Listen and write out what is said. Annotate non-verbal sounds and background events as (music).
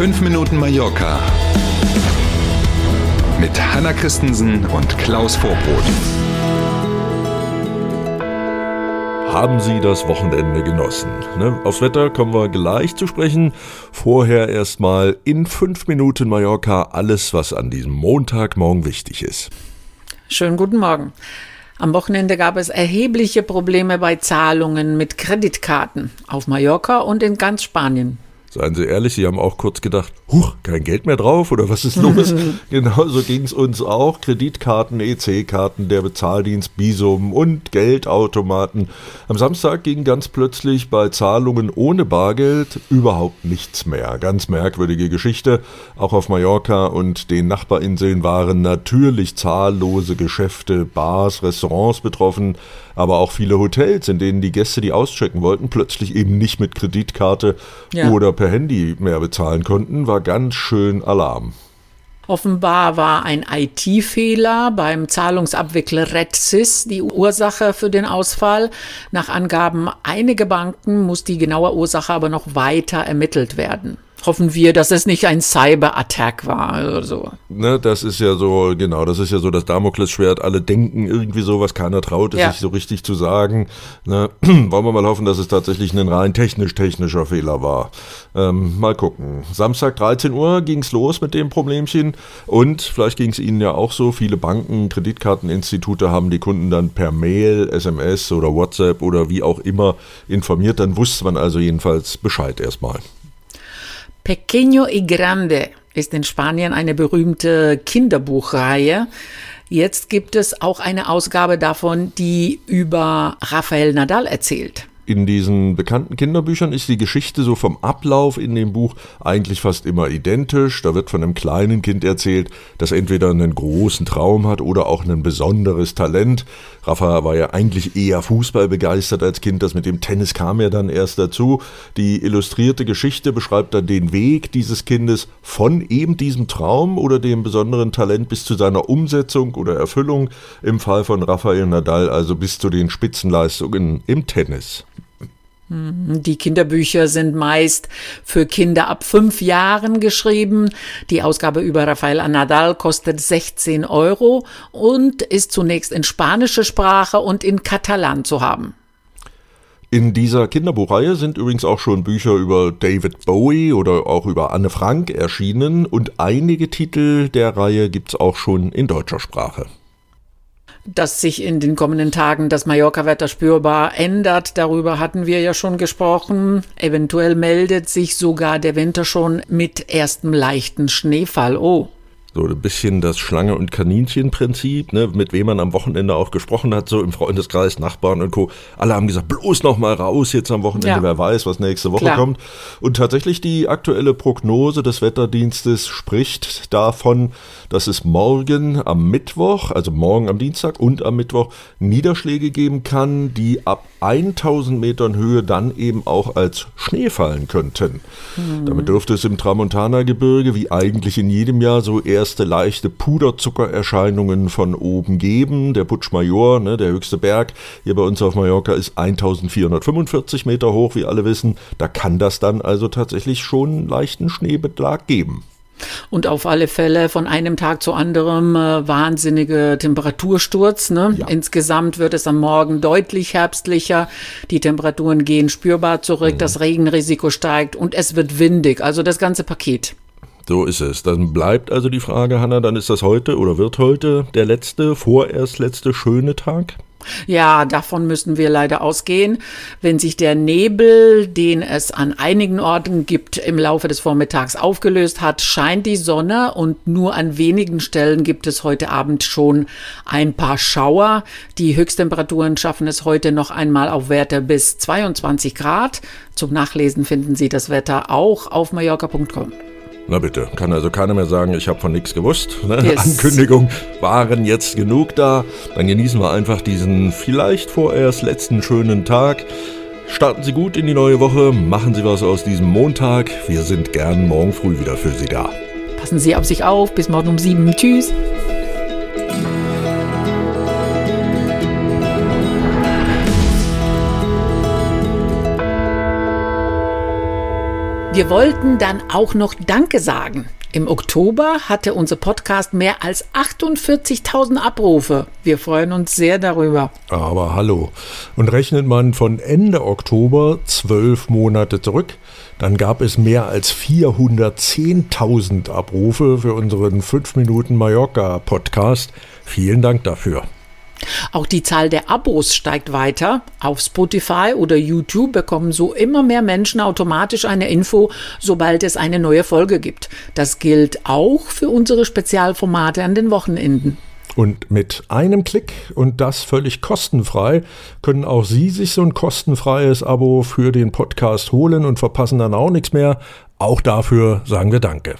5 Minuten Mallorca mit Hanna Christensen und Klaus Vorbrot. Haben Sie das Wochenende genossen? Ne? Aufs Wetter kommen wir gleich zu sprechen. Vorher erstmal in 5 Minuten Mallorca alles, was an diesem Montagmorgen wichtig ist. Schönen guten Morgen. Am Wochenende gab es erhebliche Probleme bei Zahlungen mit Kreditkarten auf Mallorca und in ganz Spanien. Seien Sie ehrlich, Sie haben auch kurz gedacht, huch, kein Geld mehr drauf oder was ist los? (laughs) Genauso ging es uns auch. Kreditkarten, EC-Karten, der Bezahldienst, Bisum und Geldautomaten. Am Samstag ging ganz plötzlich bei Zahlungen ohne Bargeld überhaupt nichts mehr. Ganz merkwürdige Geschichte. Auch auf Mallorca und den Nachbarinseln waren natürlich zahllose Geschäfte, Bars, Restaurants betroffen aber auch viele Hotels, in denen die Gäste, die auschecken wollten, plötzlich eben nicht mit Kreditkarte ja. oder per Handy mehr bezahlen konnten, war ganz schön Alarm. Offenbar war ein IT-Fehler beim Zahlungsabwickler RedSys die Ursache für den Ausfall. Nach Angaben einiger Banken muss die genaue Ursache aber noch weiter ermittelt werden hoffen wir, dass es nicht ein Cyber-Attack war oder so. Ne, das ist ja so, genau, das ist ja so das Damoklesschwert. Alle denken irgendwie sowas, keiner traut es ja. sich so richtig zu sagen. Ne, (clears throat) wollen wir mal hoffen, dass es tatsächlich ein rein technisch-technischer Fehler war. Ähm, mal gucken. Samstag 13 Uhr ging's los mit dem Problemchen und vielleicht ging es Ihnen ja auch so. Viele Banken, Kreditkarteninstitute haben die Kunden dann per Mail, SMS oder WhatsApp oder wie auch immer informiert. Dann wusste man also jedenfalls Bescheid erstmal. Pequeño y Grande ist in Spanien eine berühmte Kinderbuchreihe. Jetzt gibt es auch eine Ausgabe davon, die über Rafael Nadal erzählt in diesen bekannten Kinderbüchern ist die Geschichte so vom Ablauf in dem Buch eigentlich fast immer identisch. Da wird von einem kleinen Kind erzählt, das entweder einen großen Traum hat oder auch ein besonderes Talent. Rafa war ja eigentlich eher Fußball begeistert als Kind, das mit dem Tennis kam ja dann erst dazu. Die illustrierte Geschichte beschreibt dann den Weg dieses Kindes von eben diesem Traum oder dem besonderen Talent bis zu seiner Umsetzung oder Erfüllung. Im Fall von Rafael Nadal also bis zu den Spitzenleistungen im Tennis. Mhm. Die Kinderbücher sind meist für Kinder ab fünf Jahren geschrieben. Die Ausgabe über Rafael Nadal kostet 16 Euro und ist zunächst in spanischer Sprache und in Katalan zu haben. In dieser Kinderbuchreihe sind übrigens auch schon Bücher über David Bowie oder auch über Anne Frank erschienen und einige Titel der Reihe gibt's auch schon in deutscher Sprache dass sich in den kommenden Tagen das Mallorca-Wetter spürbar ändert. Darüber hatten wir ja schon gesprochen. Eventuell meldet sich sogar der Winter schon mit erstem leichten Schneefall. Oh. So ein bisschen das Schlange- und Kaninchen-Prinzip, ne, mit wem man am Wochenende auch gesprochen hat, so im Freundeskreis, Nachbarn und Co. Alle haben gesagt, bloß noch mal raus jetzt am Wochenende, ja. wer weiß, was nächste Woche Klar. kommt. Und tatsächlich die aktuelle Prognose des Wetterdienstes spricht davon, dass es morgen am Mittwoch, also morgen am Dienstag und am Mittwoch Niederschläge geben kann, die ab 1000 Metern Höhe dann eben auch als Schnee fallen könnten. Mhm. Damit dürfte es im Tramontana-Gebirge wie eigentlich in jedem Jahr so eher erste leichte Puderzuckererscheinungen von oben geben. Der Putsch Major, ne, der höchste Berg hier bei uns auf Mallorca, ist 1445 Meter hoch, wie alle wissen. Da kann das dann also tatsächlich schon leichten Schneebelag geben. Und auf alle Fälle von einem Tag zu anderem äh, wahnsinnige Temperatursturz. Ne? Ja. Insgesamt wird es am Morgen deutlich herbstlicher. Die Temperaturen gehen spürbar zurück, mhm. das Regenrisiko steigt und es wird windig. Also das ganze Paket. So ist es. Dann bleibt also die Frage, Hanna, dann ist das heute oder wird heute der letzte, vorerst letzte schöne Tag? Ja, davon müssen wir leider ausgehen. Wenn sich der Nebel, den es an einigen Orten gibt, im Laufe des Vormittags aufgelöst hat, scheint die Sonne und nur an wenigen Stellen gibt es heute Abend schon ein paar Schauer. Die Höchsttemperaturen schaffen es heute noch einmal auf Werte bis 22 Grad. Zum Nachlesen finden Sie das Wetter auch auf mallorca.com. Na bitte, kann also keiner mehr sagen, ich habe von nichts gewusst. Ne? Yes. Ankündigungen waren jetzt genug da. Dann genießen wir einfach diesen vielleicht vorerst letzten schönen Tag. Starten Sie gut in die neue Woche, machen Sie was aus diesem Montag. Wir sind gern morgen früh wieder für Sie da. Passen Sie auf sich auf. Bis morgen um sieben. Tschüss. Wir wollten dann auch noch Danke sagen. Im Oktober hatte unser Podcast mehr als 48.000 Abrufe. Wir freuen uns sehr darüber. Aber hallo. Und rechnet man von Ende Oktober zwölf Monate zurück, dann gab es mehr als 410.000 Abrufe für unseren 5 Minuten Mallorca Podcast. Vielen Dank dafür. Auch die Zahl der Abos steigt weiter. Auf Spotify oder YouTube bekommen so immer mehr Menschen automatisch eine Info, sobald es eine neue Folge gibt. Das gilt auch für unsere Spezialformate an den Wochenenden. Und mit einem Klick und das völlig kostenfrei können auch Sie sich so ein kostenfreies Abo für den Podcast holen und verpassen dann auch nichts mehr. Auch dafür sagen wir Danke.